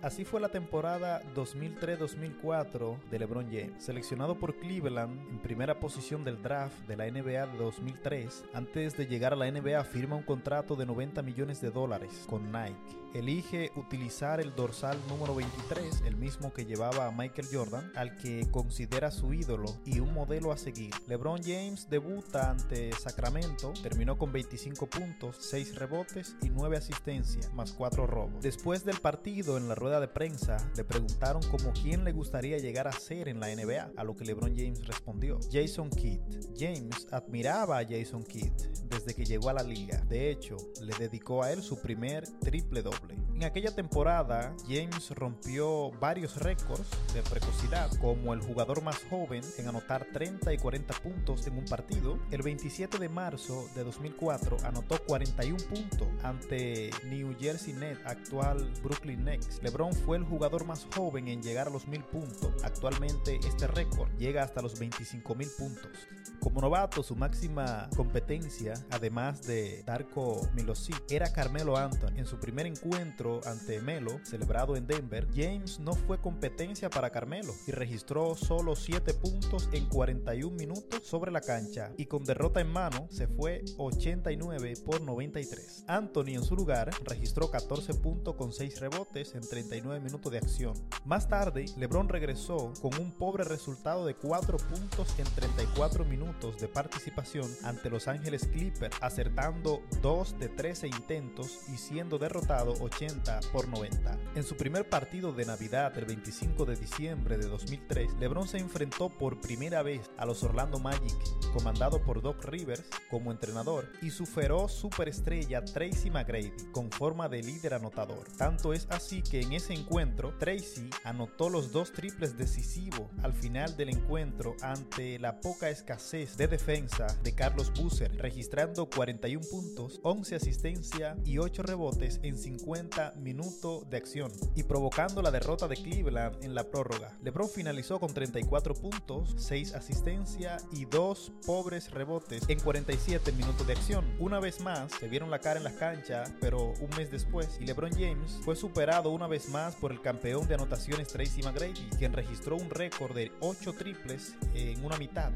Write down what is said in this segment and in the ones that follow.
Así fue la temporada 2003-2004 de LeBron James, seleccionado por Cleveland en primera posición del draft de la NBA de 2003. Antes de llegar a la NBA firma un contrato de 90 millones de dólares con Nike. Elige utilizar el dorsal número 23, el mismo que llevaba a Michael Jordan, al que considera su ídolo y un modelo a seguir. LeBron James debuta ante Sacramento, terminó con 25 puntos, 6 rebotes y 9 asistencias, más 4 robos. Después del partido en la rueda de prensa le preguntaron como quién le gustaría llegar a ser en la NBA, a lo que LeBron James respondió, Jason Kidd. James admiraba a Jason Kidd desde que llegó a la liga. De hecho, le dedicó a él su primer triple doble. En aquella temporada, James rompió varios récords de precocidad, como el jugador más joven en anotar 30 y 40 puntos en un partido. El 27 de marzo de 2004 anotó 41 puntos ante New Jersey Nets, actual Brooklyn Nets. Fue el jugador más joven en llegar a los 1000 puntos. Actualmente este récord llega hasta los 25 mil puntos. Como novato, su máxima competencia, además de Darko Milosic, era Carmelo Anthony. En su primer encuentro ante Melo, celebrado en Denver, James no fue competencia para Carmelo y registró solo 7 puntos en 41 minutos sobre la cancha y con derrota en mano se fue 89 por 93. Anthony en su lugar registró 14 puntos con 6 rebotes en 39 minutos de acción. Más tarde, LeBron regresó con un pobre resultado de 4 puntos en 34 minutos de participación ante Los Ángeles Clippers, acertando 2 de 13 intentos y siendo derrotado 80 por 90. En su primer partido de Navidad el 25 de diciembre de 2003, LeBron se enfrentó por primera vez a los Orlando Magic, comandado por Doc Rivers como entrenador, y su feroz superestrella Tracy McGrady con forma de líder anotador. Tanto es así que en ese encuentro, Tracy anotó los dos triples decisivos al final del encuentro ante la poca escasez de defensa de Carlos Busser, registrando 41 puntos, 11 asistencia y 8 rebotes en 50 minutos de acción y provocando la derrota de Cleveland en la prórroga. LeBron finalizó con 34 puntos, 6 asistencia y 2 pobres rebotes en 47 minutos de acción. Una vez más, se vieron la cara en la cancha, pero un mes después, y LeBron James fue superado una vez más por el campeón de anotaciones Tracy McGrady, quien registró un récord de 8 triples en una mitad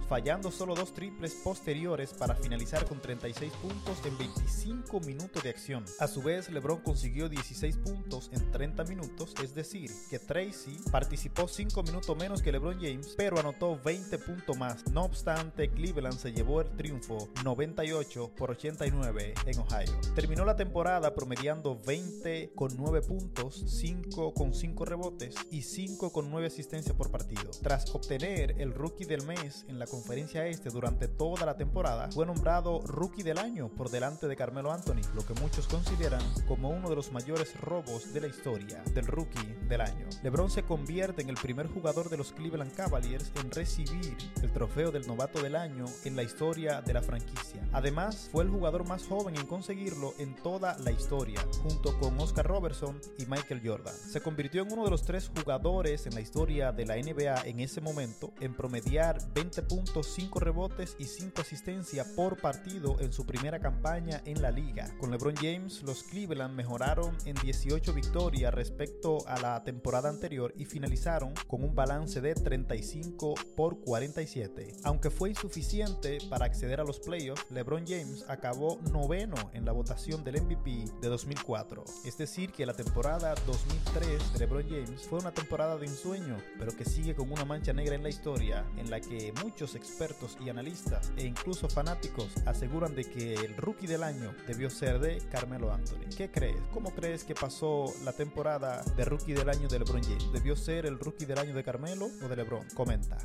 fallando solo dos triples posteriores para finalizar con 36 puntos en 25 minutos de acción. A su vez, LeBron consiguió 16 puntos en 30 minutos, es decir, que Tracy participó 5 minutos menos que LeBron James, pero anotó 20 puntos más. No obstante, Cleveland se llevó el triunfo 98 por 89 en Ohio. Terminó la temporada promediando 20 con 9 puntos, 5 con 5 rebotes y 5 con 9 asistencias por partido. Tras obtener el rookie del mes en la conferencia este durante toda la temporada, fue nombrado Rookie del Año por delante de Carmelo Anthony, lo que muchos consideran como uno de los mayores robos de la historia del Rookie del Año. LeBron se convierte en el primer jugador de los Cleveland Cavaliers en recibir el trofeo del novato del año en la historia de la franquicia. Además, fue el jugador más joven en conseguirlo en toda la historia, junto con Oscar Robertson y Michael Jordan. Se convirtió en uno de los tres jugadores en la historia de la NBA en ese momento en promediar 20 puntos 5 rebotes y 5 asistencias por partido en su primera campaña en la liga. Con LeBron James, los Cleveland mejoraron en 18 victorias respecto a la temporada anterior y finalizaron con un balance de 35 por 47. Aunque fue insuficiente para acceder a los playoffs, LeBron James acabó noveno en la votación del MVP de 2004. Es decir, que la temporada 2003 de LeBron James fue una temporada de ensueño, pero que sigue con una mancha negra en la historia en la que muchos expertos y analistas e incluso fanáticos aseguran de que el rookie del año debió ser de Carmelo Anthony. ¿Qué crees? ¿Cómo crees que pasó la temporada de rookie del año de LeBron James? ¿Debió ser el rookie del año de Carmelo o de LeBron? Comenta.